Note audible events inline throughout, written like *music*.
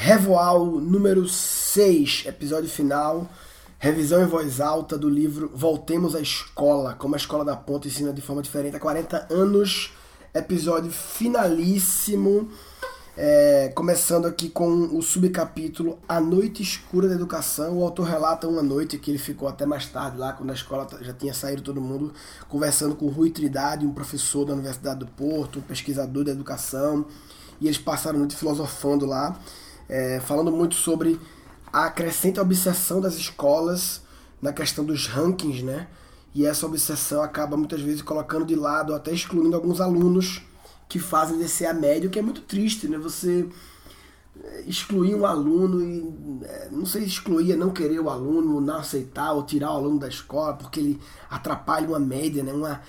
Revoal número 6, episódio final, revisão em voz alta do livro Voltemos à Escola, como a Escola da Ponta ensina de forma diferente há 40 anos, episódio finalíssimo, é, começando aqui com o subcapítulo A Noite Escura da Educação. O autor relata uma noite que ele ficou até mais tarde lá, quando a escola já tinha saído todo mundo, conversando com Rui Trindade, um professor da Universidade do Porto, um pesquisador da educação, e eles passaram noite filosofando lá é, falando muito sobre a crescente obsessão das escolas na questão dos rankings, né? E essa obsessão acaba muitas vezes colocando de lado, até excluindo alguns alunos que fazem descer a média, o que é muito triste, né? Você é, excluir um aluno e é, não sei excluir é não querer o aluno, não aceitar ou tirar o aluno da escola porque ele atrapalha uma média, né? Uma,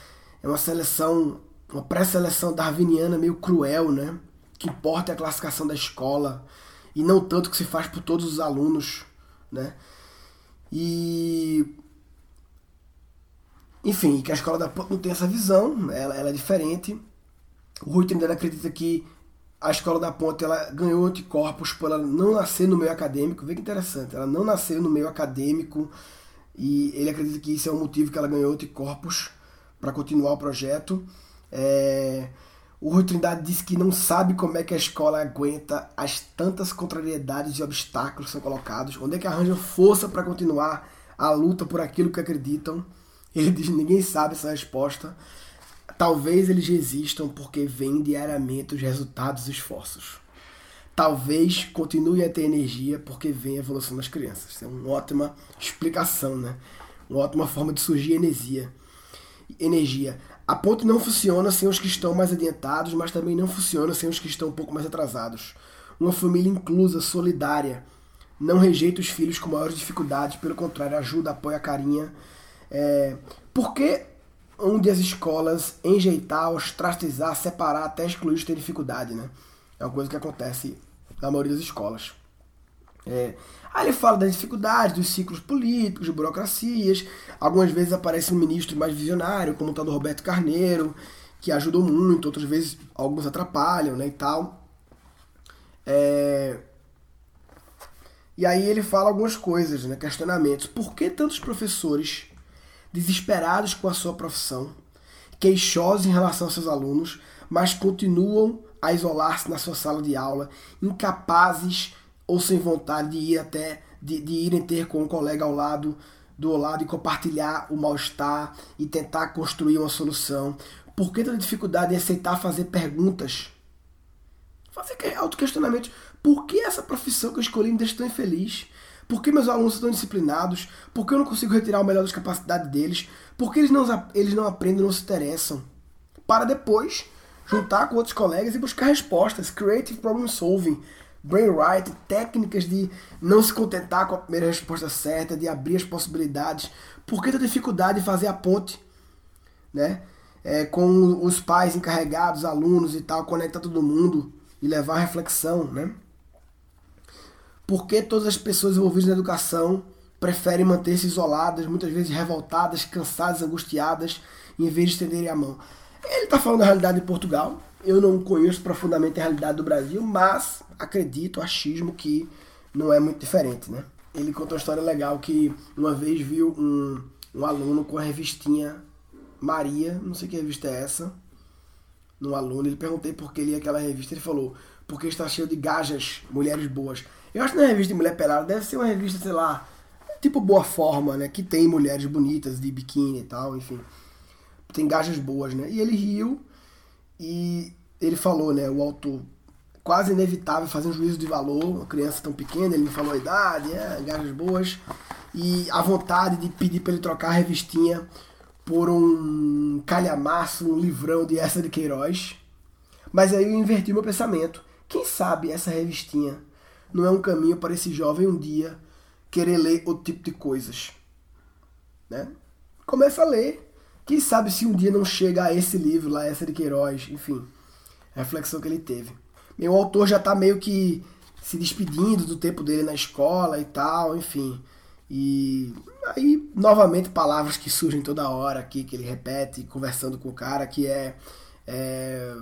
é uma seleção, uma pré-seleção darwiniana meio cruel, né? Que importa a classificação da escola e não tanto que se faz por todos os alunos, né? E enfim, que a escola da PUC não tem essa visão, ela, ela é diferente. O Rui Trindade acredita que a escola da ponte ela ganhou anticorpos por ela não nascer no meio acadêmico. Vê que interessante, ela não nasceu no meio acadêmico e ele acredita que isso é o motivo que ela ganhou anticorpos para continuar o projeto. É... O Rui Trindade disse que não sabe como é que a escola aguenta as tantas contrariedades e obstáculos que são colocados, onde é que arranja força para continuar a luta por aquilo que acreditam. Ele diz ninguém sabe essa resposta. Talvez eles resistam porque vêm diariamente os resultados dos esforços. Talvez continue a ter energia porque vem a evolução das crianças. Isso é uma ótima explicação, né? Uma ótima forma de surgir energia. Energia. A ponte não funciona sem os que estão mais adiantados, mas também não funciona sem os que estão um pouco mais atrasados. Uma família inclusa, solidária, não rejeita os filhos com maiores dificuldades, pelo contrário, ajuda, apoia, carinha. É... Por que onde as escolas enjeitar, ostracizar, separar, até excluir os que têm dificuldade, né? É uma coisa que acontece na maioria das escolas. É, aí ele fala das dificuldades, dos ciclos políticos, de burocracias. Algumas vezes aparece um ministro mais visionário, como o tal do Roberto Carneiro, que ajudou muito, outras vezes alguns atrapalham né, e tal. É... E aí ele fala algumas coisas, né, questionamentos. Por que tantos professores desesperados com a sua profissão, queixosos em relação aos seus alunos, mas continuam a isolar-se na sua sala de aula, incapazes ou sem vontade de ir até de, de irem ter com um colega ao lado do lado e compartilhar o mal-estar e tentar construir uma solução. Por que tanta dificuldade em aceitar fazer perguntas? Fazer autoquestionamentos. Por que essa profissão que eu escolhi me deixa tão infeliz? Por que meus alunos estão disciplinados? Por que eu não consigo retirar o melhor das capacidades deles? Por que eles não, eles não aprendem, não se interessam? Para depois juntar com outros colegas e buscar respostas. Creative problem solving brainwriting, técnicas de não se contentar com a primeira resposta certa, de abrir as possibilidades. Por que a dificuldade de fazer a ponte, né? É, com os pais encarregados, alunos e tal, conectar todo mundo e levar a reflexão, né? Por que todas as pessoas envolvidas na educação preferem manter-se isoladas, muitas vezes revoltadas, cansadas, angustiadas, em vez de estenderem a mão? Ele está falando da realidade de Portugal. Eu não conheço profundamente a realidade do Brasil, mas acredito, achismo que não é muito diferente, né? Ele conta uma história legal que uma vez viu um, um aluno com a revistinha Maria, não sei que revista é essa, no aluno. Ele perguntei por que ele lia aquela revista. Ele falou, porque está cheio de gajas, mulheres boas. Eu acho que não é revista de mulher pelada, deve ser uma revista, sei lá, tipo Boa Forma, né? Que tem mulheres bonitas de biquíni e tal, enfim. Tem gajas boas, né? E ele riu e ele falou, né? O autor quase inevitável fazer um juízo de valor, uma criança tão pequena, ele me falou a idade, é, gajas boas, e a vontade de pedir para ele trocar a revistinha por um calhamaço, um livrão de essa de Queiroz. Mas aí eu inverti meu pensamento. Quem sabe essa revistinha não é um caminho para esse jovem um dia querer ler outro tipo de coisas? Né? Começa a ler. Quem sabe se um dia não chega a esse livro lá, essa de Queiroz, enfim, a reflexão que ele teve o autor já está meio que se despedindo do tempo dele na escola e tal, enfim. E aí, novamente, palavras que surgem toda hora aqui, que ele repete, conversando com o cara, que é, é,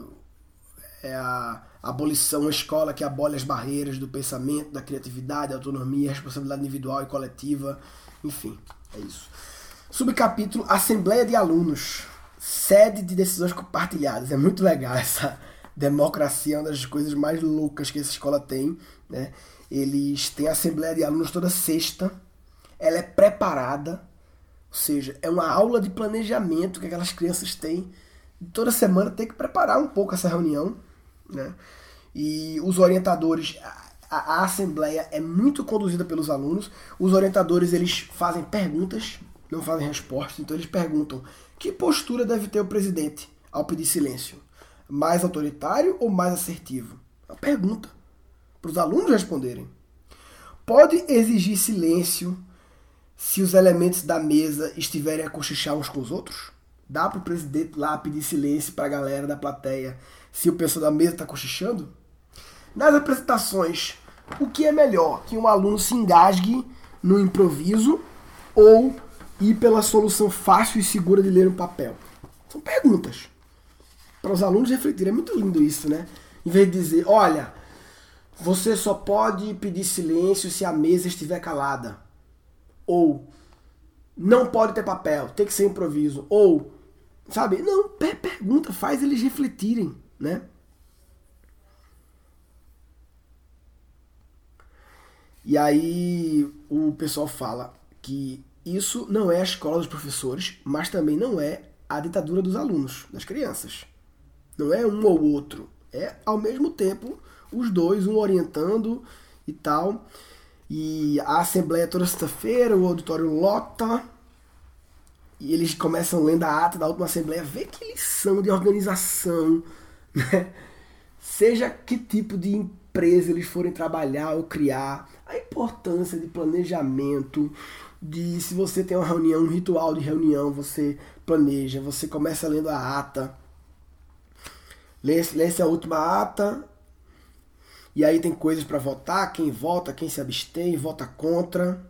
é a, Abolição, uma escola que abole as barreiras do pensamento, da criatividade, da autonomia, responsabilidade individual e coletiva. Enfim, é isso. Subcapítulo Assembleia de Alunos. Sede de decisões compartilhadas. É muito legal *laughs* essa democracia, é uma das coisas mais loucas que essa escola tem. Né? Eles têm Assembleia de Alunos toda sexta. Ela é preparada, ou seja, é uma aula de planejamento que aquelas crianças têm. Toda semana tem que preparar um pouco essa reunião. Né? E os orientadores, a, a assembleia é muito conduzida pelos alunos. Os orientadores eles fazem perguntas, não fazem respostas. Então eles perguntam que postura deve ter o presidente ao pedir silêncio? Mais autoritário ou mais assertivo? É uma pergunta para os alunos responderem. Pode exigir silêncio se os elementos da mesa estiverem a cochichar uns com os outros? Dá para o presidente lá pedir silêncio para a galera da plateia se o pessoal da mesa está cochichando? Nas apresentações, o que é melhor? Que um aluno se engasgue no improviso ou ir pela solução fácil e segura de ler um papel? São perguntas para os alunos refletirem. É muito lindo isso, né? Em vez de dizer, olha, você só pode pedir silêncio se a mesa estiver calada. Ou não pode ter papel, tem que ser improviso. Ou, sabe? Não, pergunta, faz eles refletirem, né? E aí o pessoal fala que isso não é a escola dos professores, mas também não é a ditadura dos alunos, das crianças. Não é um ou outro. É ao mesmo tempo os dois, um orientando e tal. E a assembleia toda sexta-feira, o auditório lota. E eles começam lendo a ata da última assembleia. Vê que lição de organização, *laughs* né? Seja que tipo de empresa eles forem trabalhar ou criar, a importância de planejamento, de se você tem uma reunião, um ritual de reunião, você planeja, você começa lendo a ata, lê, lê a última ata, e aí tem coisas para votar, quem vota, quem se abstém, vota contra.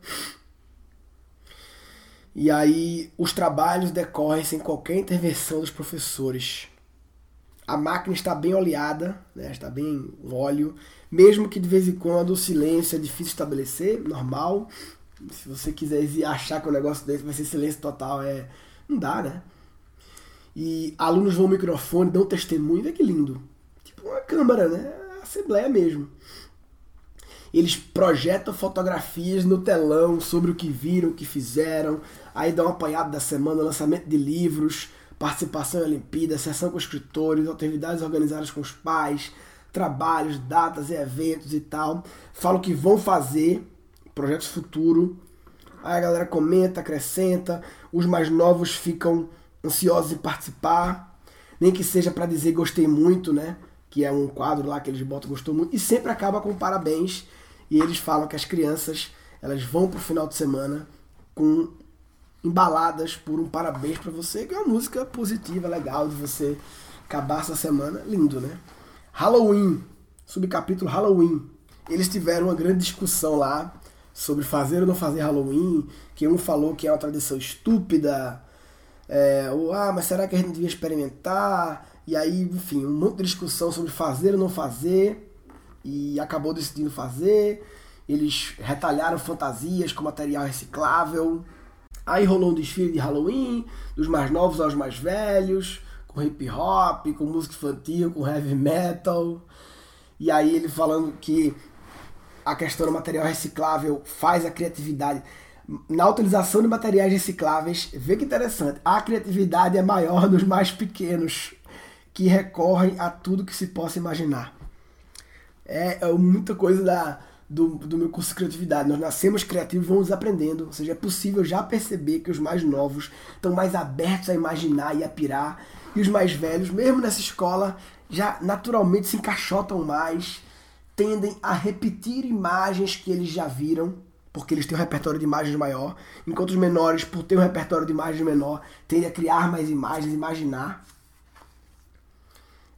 E aí os trabalhos decorrem sem qualquer intervenção dos professores. A máquina está bem oleada, né? está bem óleo, mesmo que de vez em quando o silêncio é difícil estabelecer, normal. Se você quiser achar que o negócio desse vai ser silêncio total, é não dá, né? E alunos vão ao microfone, dão testemunho, vê que lindo. Tipo uma câmera, né? Assembleia mesmo. Eles projetam fotografias no telão sobre o que viram, o que fizeram, aí dão um apanhado da semana, lançamento de livros, participação em Olimpíadas, sessão com escritores, atividades organizadas com os pais, trabalhos, datas e eventos e tal. Falam que vão fazer projetos futuro. Aí a galera comenta, acrescenta, os mais novos ficam ansiosos em participar, nem que seja para dizer gostei muito, né? Que é um quadro lá que eles botam gostou muito e sempre acaba com parabéns e eles falam que as crianças elas vão pro final de semana com embaladas por um parabéns para você, que é uma música positiva, legal de você acabar essa semana, lindo, né? Halloween, subcapítulo Halloween. Eles tiveram uma grande discussão lá sobre fazer ou não fazer Halloween, que um falou que é uma tradição estúpida, é, ou ah, mas será que a gente devia experimentar? E aí, enfim, um monte de discussão sobre fazer ou não fazer, e acabou decidindo fazer. Eles retalharam fantasias com material reciclável. Aí rolou um desfile de Halloween, dos mais novos aos mais velhos, com hip hop, com música infantil, com heavy metal. E aí ele falando que a questão do material reciclável faz a criatividade. Na utilização de materiais recicláveis, vê que interessante, a criatividade é maior nos mais pequenos, que recorrem a tudo que se possa imaginar. É, é muita coisa da, do, do meu curso de criatividade. Nós nascemos criativos vamos aprendendo. Ou seja, é possível já perceber que os mais novos estão mais abertos a imaginar e a pirar. E os mais velhos, mesmo nessa escola, já naturalmente se encaixotam mais, tendem a repetir imagens que eles já viram, porque eles têm um repertório de imagens maior, enquanto os menores, por ter um repertório de imagens menor, tendem a criar mais imagens, imaginar.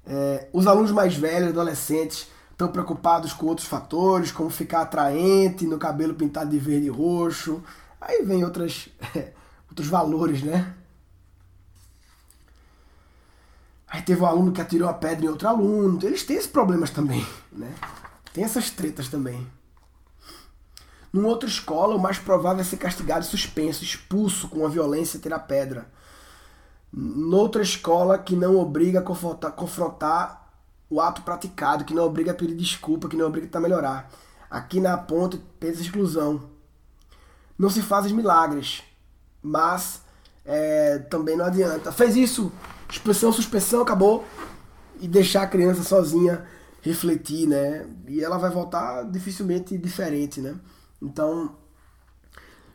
É, os alunos mais velhos, adolescentes, estão preocupados com outros fatores, como ficar atraente no cabelo pintado de verde e roxo. Aí vem outras, *laughs* outros valores, né? Aí teve um aluno que atirou a pedra em outro aluno. Então eles têm esses problemas também, né? Tem essas tretas também. Numa outra escola, o mais provável é ser castigado suspenso, expulso com a violência ter a pedra. Noutra escola que não obriga a confrontar, confrontar o ato praticado, que não obriga a pedir desculpa, que não obriga a melhorar. Aqui na ponte, pensa exclusão. Não se fazem milagres, mas é, também não adianta. Fez isso, suspensão, suspensão, acabou. E deixar a criança sozinha refletir, né? E ela vai voltar dificilmente diferente, né? Então,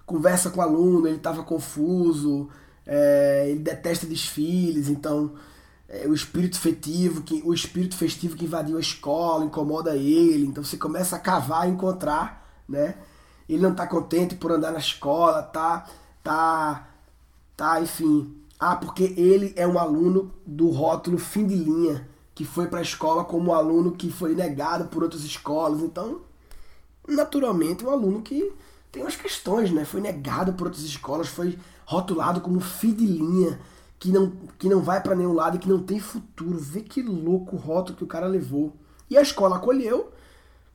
conversa com o aluno, ele estava confuso, é, ele detesta desfiles, então é, o espírito festivo, que, o espírito festivo que invadiu a escola incomoda ele, então você começa a cavar e encontrar, né? Ele não está contente por andar na escola, tá, tá, tá, enfim. Ah, porque ele é um aluno do rótulo fim de linha, que foi para a escola como aluno que foi negado por outras escolas, então naturalmente um aluno que tem umas questões, né? Foi negado por outras escolas, foi rotulado como fim de linha, que não, que não vai para nenhum lado e que não tem futuro. Vê que louco o rótulo que o cara levou. E a escola acolheu,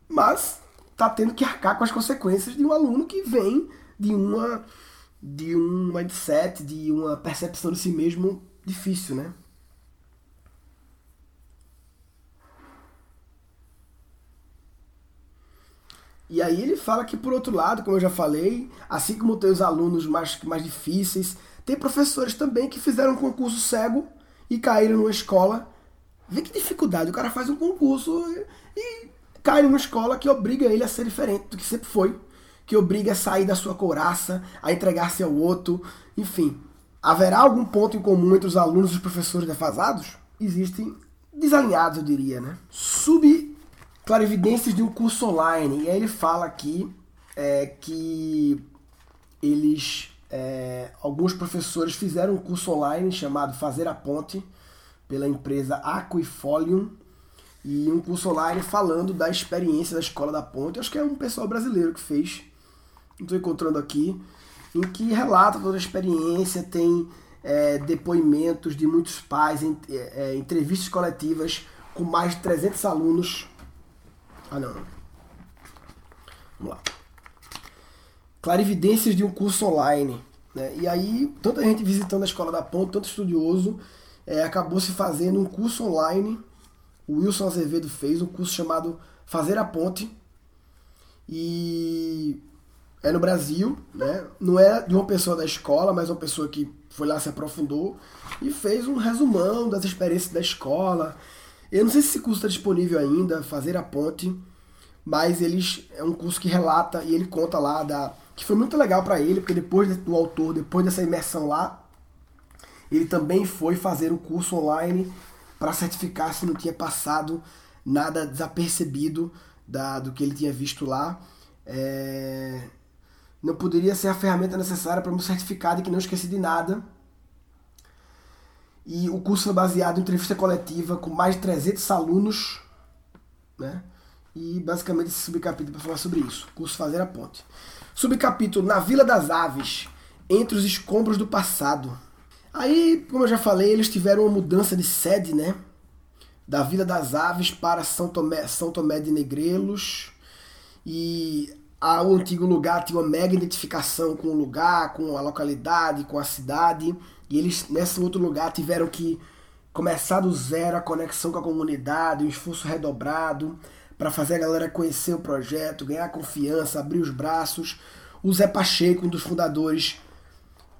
mas tá tendo que arcar com as consequências de um aluno que vem de uma de um mindset, de uma percepção de si mesmo difícil, né? E aí ele fala que, por outro lado, como eu já falei, assim como tem os alunos mais, mais difíceis, tem professores também que fizeram um concurso cego e caíram numa escola. Vê que dificuldade, o cara faz um concurso e, e cai numa escola que obriga ele a ser diferente do que sempre foi, que obriga a sair da sua couraça, a entregar-se ao outro, enfim. Haverá algum ponto em comum entre os alunos e os professores defasados? Existem desalinhados, eu diria, né? Sub clarividências de um curso online. E aí ele fala aqui é, que eles, é, alguns professores fizeram um curso online chamado Fazer a Ponte pela empresa Aquifolium e um curso online falando da experiência da Escola da Ponte. Acho que é um pessoal brasileiro que fez. Não estou encontrando aqui. Em que relata toda a experiência, tem é, depoimentos de muitos pais, é, é, entrevistas coletivas com mais de 300 alunos ah, não. Vamos lá. Clarividências de um curso online. Né? E aí, tanta gente visitando a Escola da Ponte, tanto estudioso, é, acabou se fazendo um curso online. O Wilson Azevedo fez um curso chamado Fazer a Ponte. E é no Brasil, né? Não é de uma pessoa da escola, mas uma pessoa que foi lá, se aprofundou e fez um resumão das experiências da escola, eu não sei se esse curso está disponível ainda, Fazer a Ponte, mas eles é um curso que relata e ele conta lá da que foi muito legal para ele, porque depois do autor, depois dessa imersão lá, ele também foi fazer um curso online para certificar se não tinha passado nada desapercebido da, do que ele tinha visto lá. É, não poderia ser a ferramenta necessária para me certificar de que não esqueci de nada e o curso foi baseado em entrevista coletiva com mais de 300 alunos, né? E basicamente esse subcapítulo para falar sobre isso. Curso Fazer a Ponte. Subcapítulo Na Vila das Aves, entre os escombros do passado. Aí, como eu já falei, eles tiveram uma mudança de sede, né? Da Vila das Aves para São Tomé, São Tomé de Negrelos. E a, o antigo lugar tinha uma mega identificação com o lugar, com a localidade, com a cidade. E eles, nesse outro lugar, tiveram que começar do zero a conexão com a comunidade, um esforço redobrado para fazer a galera conhecer o projeto, ganhar confiança, abrir os braços. O Zé Pacheco, um dos fundadores,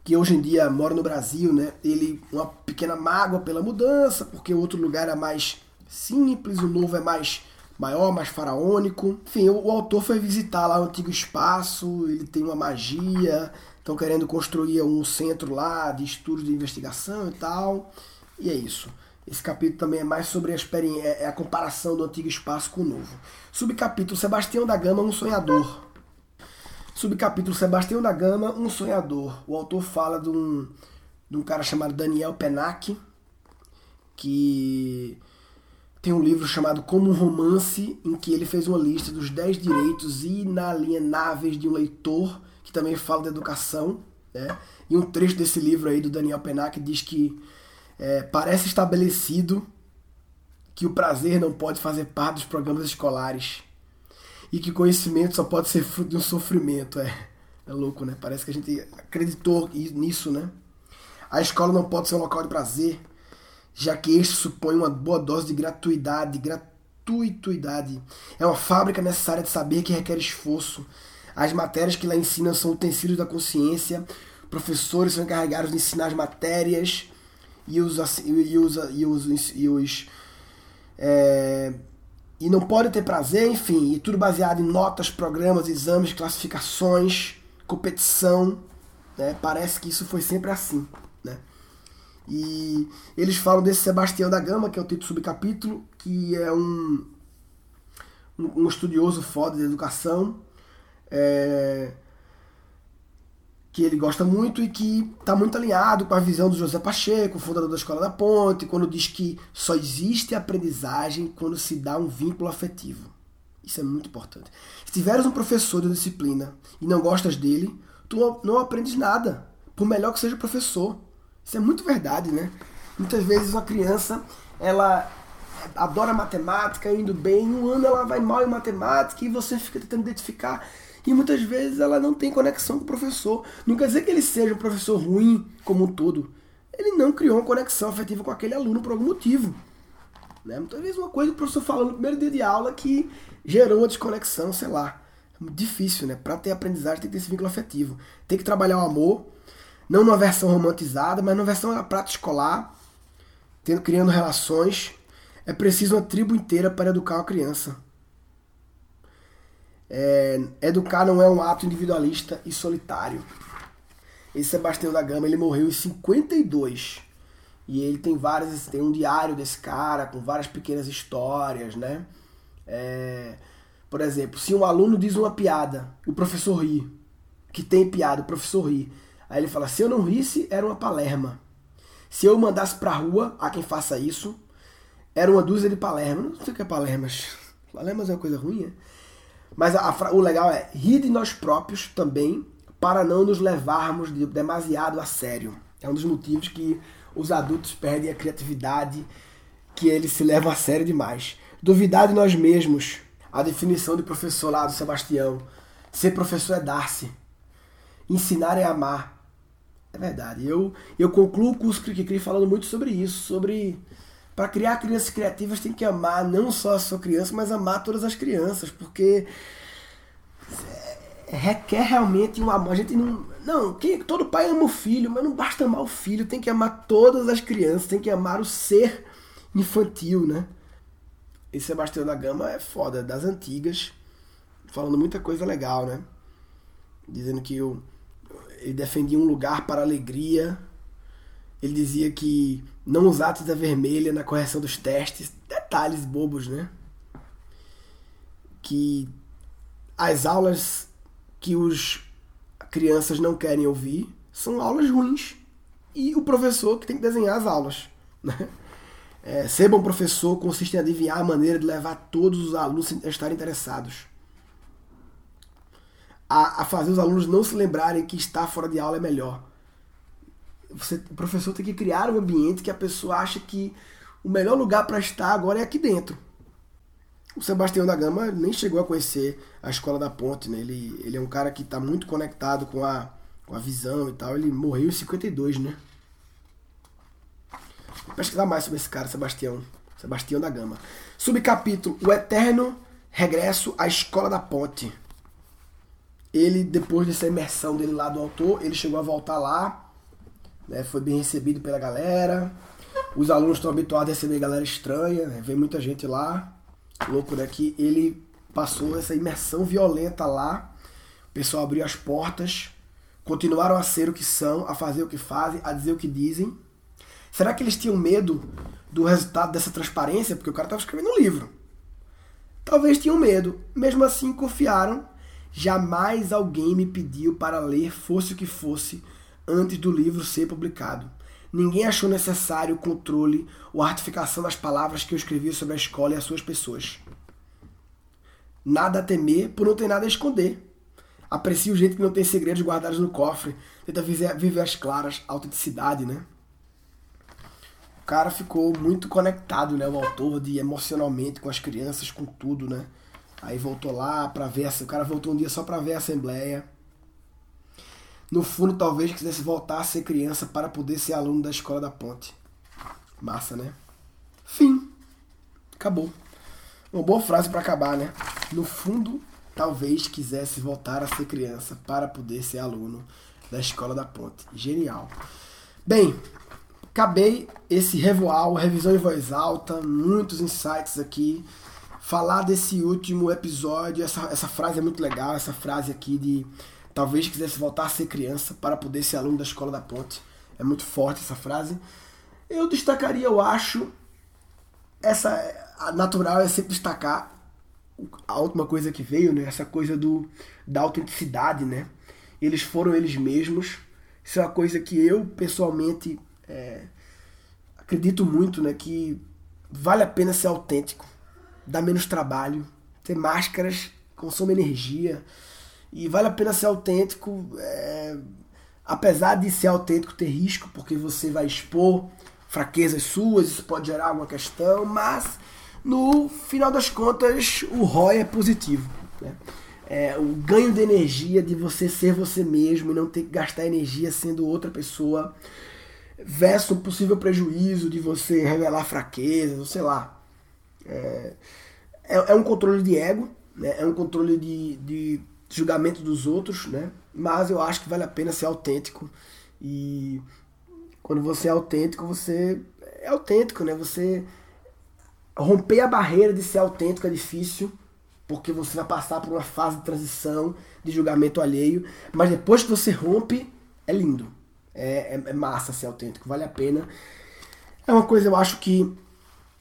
que hoje em dia mora no Brasil, né? Ele, uma pequena mágoa pela mudança, porque o outro lugar é mais simples, o novo é mais maior, mais faraônico. Enfim, o, o autor foi visitar lá o antigo espaço, ele tem uma magia, estão querendo construir um centro lá de estudos de investigação e tal. E é isso. Esse capítulo também é mais sobre a, experiência, é, é a comparação do antigo espaço com o novo. Subcapítulo Sebastião da Gama, um sonhador. Subcapítulo Sebastião da Gama, um sonhador. O autor fala de um, de um cara chamado Daniel Penac, que tem um livro chamado Como um Romance, em que ele fez uma lista dos 10 direitos inalienáveis de um leitor que também fala da educação, né? E um trecho desse livro aí do Daniel Penac diz que É, parece estabelecido que o prazer não pode fazer parte dos programas escolares e que conhecimento só pode ser fruto de um sofrimento. É, é louco, né? Parece que a gente acreditou nisso, né? A escola não pode ser um local de prazer, já que este supõe uma boa dose de gratuidade, gratuituidade. É uma fábrica necessária de saber que requer esforço. As matérias que lá ensinam são utensílios da consciência. Professores são encarregados de ensinar as matérias e os, e os, e os, e os é, e não pode ter prazer, enfim, e tudo baseado em notas, programas, exames, classificações, competição. Né? Parece que isso foi sempre assim. Né? E eles falam desse Sebastião da Gama, que é o título subcapítulo, que é um, um estudioso foda de educação. É, que ele gosta muito e que está muito alinhado com a visão do José Pacheco, fundador da Escola da Ponte, quando diz que só existe aprendizagem quando se dá um vínculo afetivo. Isso é muito importante. Se tiveres um professor de disciplina e não gostas dele, tu não aprendes nada, por melhor que seja o professor. Isso é muito verdade, né? Muitas vezes uma criança, ela adora matemática, indo bem, um ano ela vai mal em matemática e você fica tentando identificar e muitas vezes ela não tem conexão com o professor. Não quer dizer que ele seja um professor ruim como um todo. Ele não criou uma conexão afetiva com aquele aluno por algum motivo. Né? Muitas vezes uma coisa que o professor falou no primeiro dia de aula que gerou uma desconexão, sei lá. É difícil, né? Para ter aprendizagem tem que ter esse vínculo afetivo. Tem que trabalhar o amor, não numa versão romantizada, mas numa versão da prática escolar, tendo, criando relações. É preciso uma tribo inteira para educar uma criança. É, educar não é um ato individualista e solitário. Esse Sebastião da Gama ele morreu em 52 e ele tem várias tem um diário desse cara com várias pequenas histórias, né? É, por exemplo, se um aluno diz uma piada, o professor ri, que tem piada, o professor ri. Aí ele fala: se eu não risse, era uma palerma. Se eu mandasse pra rua a quem faça isso, era uma dúzia de palermas. Não sei o que é palermas. *laughs* Palermas é uma coisa ruim, é? Mas a, a, o legal é rir de nós próprios também, para não nos levarmos de, demasiado a sério. É um dos motivos que os adultos perdem a criatividade, que eles se levam a sério demais. Duvidar de nós mesmos. A definição de professor lá do Sebastião. Ser professor é dar-se. Ensinar é amar. É verdade. Eu, eu concluo o curso Cri falando muito sobre isso, sobre para criar crianças criativas tem que amar não só a sua criança, mas amar todas as crianças, porque requer realmente um amor. A gente não. Não, quem, todo pai ama o filho, mas não basta amar o filho, tem que amar todas as crianças, tem que amar o ser infantil, né? Esse Sebastião da Gama é foda, das antigas, falando muita coisa legal, né? Dizendo que eu, ele defendia um lugar para alegria, ele dizia que não usar tinta vermelha na correção dos testes, detalhes bobos, né? Que as aulas que os crianças não querem ouvir são aulas ruins e o professor que tem que desenhar as aulas, né? É, ser bom professor consiste em adivinhar a maneira de levar todos os alunos a estarem interessados. A, a fazer os alunos não se lembrarem que estar fora de aula é melhor você, o professor tem que criar um ambiente que a pessoa acha que o melhor lugar para estar agora é aqui dentro. O Sebastião da Gama nem chegou a conhecer a Escola da Ponte, né? Ele, ele é um cara que está muito conectado com a, com a visão e tal. Ele morreu em 52, né? Vou pesquisar mais sobre esse cara, Sebastião. Sebastião da Gama. Subcapítulo: O Eterno Regresso à Escola da Ponte. Ele, depois dessa imersão dele lá do autor, ele chegou a voltar lá né, foi bem recebido pela galera. Os alunos estão habituados a receber galera estranha, né, vem muita gente lá. Louco, né? Que ele passou essa imersão violenta lá. O pessoal abriu as portas, continuaram a ser o que são, a fazer o que fazem, a dizer o que dizem. Será que eles tinham medo do resultado dessa transparência? Porque o cara estava escrevendo um livro. Talvez tinham medo. Mesmo assim, confiaram. Jamais alguém me pediu para ler, fosse o que fosse, antes do livro ser publicado. Ninguém achou necessário o controle ou a ratificação das palavras que eu escrevi sobre a escola e as suas pessoas. Nada a temer por não ter nada a esconder. Aprecie o jeito que não tem segredos guardados no cofre. Tenta viver, as claras, autenticidade, né? cara ficou muito conectado, né? O autor de emocionalmente com as crianças, com tudo, né? Aí voltou lá para ver, o cara voltou um dia só para ver a assembleia. No fundo, talvez quisesse voltar a ser criança para poder ser aluno da escola da Ponte. Massa, né? Fim. Acabou. Uma boa frase para acabar, né? No fundo, talvez quisesse voltar a ser criança para poder ser aluno da Escola da Ponte. Genial. Bem, acabei esse revoal, revisão em voz alta, muitos insights aqui. Falar desse último episódio, essa, essa frase é muito legal, essa frase aqui de talvez quisesse voltar a ser criança para poder ser aluno da Escola da Ponte. É muito forte essa frase. Eu destacaria, eu acho, essa a natural é sempre destacar a última coisa que veio, né? Essa coisa do da autenticidade, né? Eles foram eles mesmos. Isso é uma coisa que eu pessoalmente é, acredito muito, né? Que vale a pena ser autêntico, dá menos trabalho, ter máscaras consome energia e vale a pena ser autêntico. É, apesar de ser autêntico ter risco, porque você vai expor fraquezas suas, isso pode gerar alguma questão, mas no final das contas o ROI é positivo. Né? É, o ganho de energia de você ser você mesmo e não ter que gastar energia sendo outra pessoa, versus um possível prejuízo de você revelar fraquezas, sei lá. É, é, é um controle de ego, né? é um controle de, de julgamento dos outros, né? mas eu acho que vale a pena ser autêntico e quando você é autêntico, você é autêntico, né? Você romper a barreira de ser autêntico é difícil, porque você vai passar por uma fase de transição, de julgamento alheio, mas depois que você rompe, é lindo. É, é, é massa ser autêntico, vale a pena. É uma coisa, eu acho que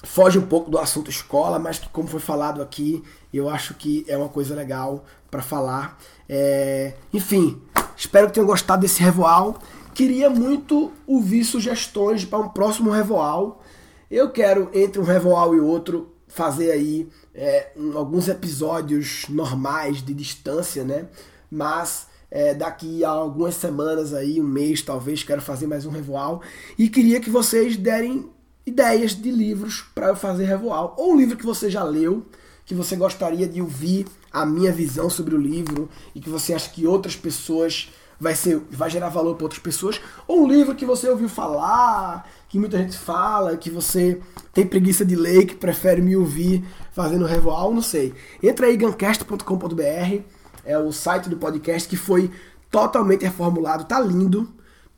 foge um pouco do assunto escola, mas que, como foi falado aqui, eu acho que é uma coisa legal para falar. É... Enfim, espero que tenham gostado desse revoal. Queria muito ouvir sugestões para um próximo Revoal. Eu quero, entre um Revoal e outro, fazer aí é, um, alguns episódios normais de distância, né? Mas é, daqui a algumas semanas aí, um mês talvez, quero fazer mais um Revoal. E queria que vocês derem ideias de livros para eu fazer Revoal. Ou um livro que você já leu, que você gostaria de ouvir a minha visão sobre o livro e que você acha que outras pessoas vai, ser, vai gerar valor para outras pessoas, ou um livro que você ouviu falar, que muita gente fala, que você tem preguiça de ler, que prefere me ouvir fazendo revoal, não sei. Entra aí gancast.com.br, é o site do podcast que foi totalmente reformulado, tá lindo.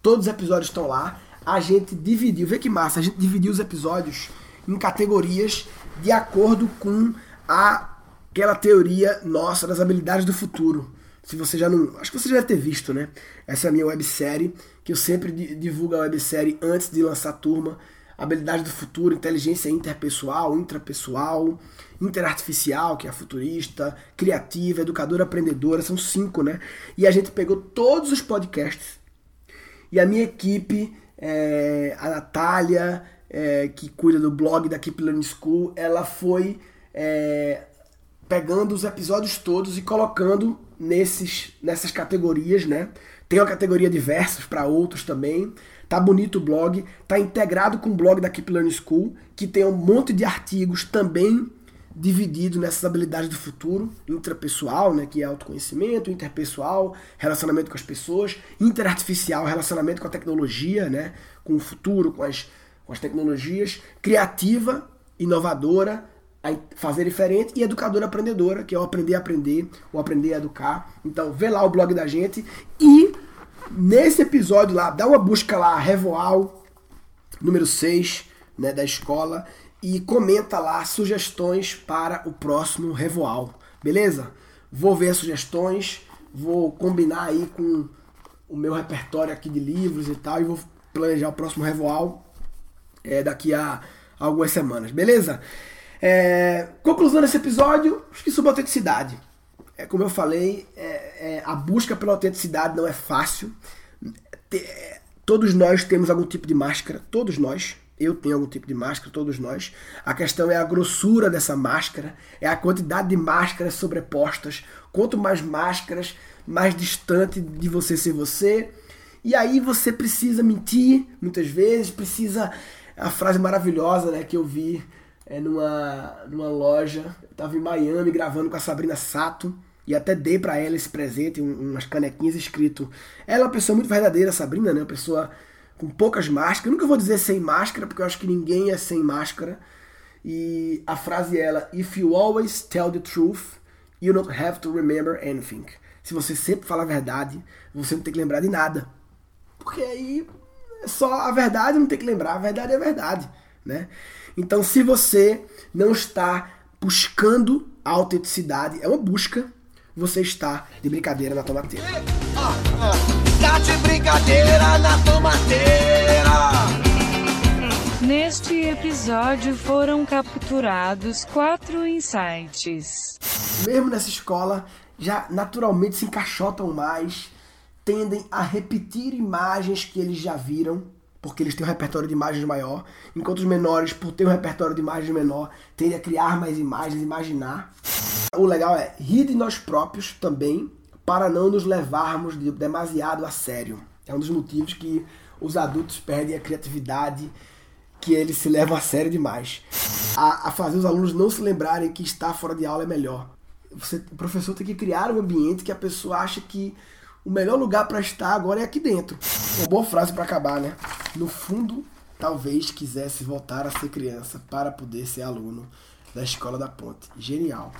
Todos os episódios estão lá. A gente dividiu, vê que massa, a gente dividiu os episódios em categorias de acordo com a, aquela teoria nossa das habilidades do futuro. Se você já não. Acho que você já deve ter visto, né? Essa é a minha websérie, que eu sempre divulgo a websérie antes de lançar a turma. Habilidade do futuro, inteligência interpessoal, intrapessoal, interartificial, que é a futurista, criativa, educadora aprendedora, são cinco, né? E a gente pegou todos os podcasts e a minha equipe, é, a Natália, é, que cuida do blog da Keep Learning School, ela foi é, pegando os episódios todos e colocando nesses, nessas categorias, né? Tem uma categoria de versos para outros também. Tá bonito o blog, tá integrado com o blog da Keep Learning School, que tem um monte de artigos também dividido nessas habilidades do futuro, intrapessoal, né, que é autoconhecimento, interpessoal, relacionamento com as pessoas, interartificial, relacionamento com a tecnologia, né, com o futuro, com as, com as tecnologias, criativa, inovadora, fazer diferente e educadora aprendedora, que é o aprender a aprender, o aprender a educar. Então, vê lá o blog da gente e nesse episódio lá, dá uma busca lá, Revoal, número 6, né, da escola, e comenta lá sugestões para o próximo Revoal, beleza? Vou ver sugestões, vou combinar aí com o meu repertório aqui de livros e tal, e vou planejar o próximo Revoal é, daqui a algumas semanas, beleza? É, conclusão desse episódio, acho que sobre autenticidade. É, como eu falei, é, é, a busca pela autenticidade não é fácil. É, todos nós temos algum tipo de máscara, todos nós. Eu tenho algum tipo de máscara, todos nós. A questão é a grossura dessa máscara, é a quantidade de máscaras sobrepostas. Quanto mais máscaras, mais distante de você ser você. E aí você precisa mentir, muitas vezes, precisa a frase maravilhosa né, que eu vi é, numa, numa loja. Eu tava em Miami gravando com a Sabrina Sato e até dei para ela esse presente, umas canequinhas escrito. Ela é uma pessoa muito verdadeira, Sabrina, né? Uma pessoa com poucas máscaras. Nunca vou dizer sem máscara, porque eu acho que ninguém é sem máscara. E a frase é ela: If you always tell the truth, you don't have to remember anything. Se você sempre fala a verdade, você não tem que lembrar de nada. Porque aí é só a verdade não tem que lembrar, a verdade é a verdade, né? Então, se você não está buscando autenticidade, é uma busca, você está de brincadeira na tomateira. Tá de brincadeira na tomateira. Neste episódio foram capturados quatro insights. Mesmo nessa escola, já naturalmente se encaixotam mais, tendem a repetir imagens que eles já viram, porque eles têm um repertório de imagens maior, enquanto os menores, por ter um repertório de imagens menor, tendem a criar mais imagens, imaginar. O legal é rir de nós próprios também, para não nos levarmos de demasiado a sério. É um dos motivos que os adultos perdem a criatividade, que eles se levam a sério demais. A, a fazer os alunos não se lembrarem que estar fora de aula é melhor. Você, o professor tem que criar um ambiente que a pessoa acha que o melhor lugar para estar agora é aqui dentro. Uma boa frase para acabar, né? No fundo, talvez quisesse voltar a ser criança para poder ser aluno da Escola da Ponte. Genial.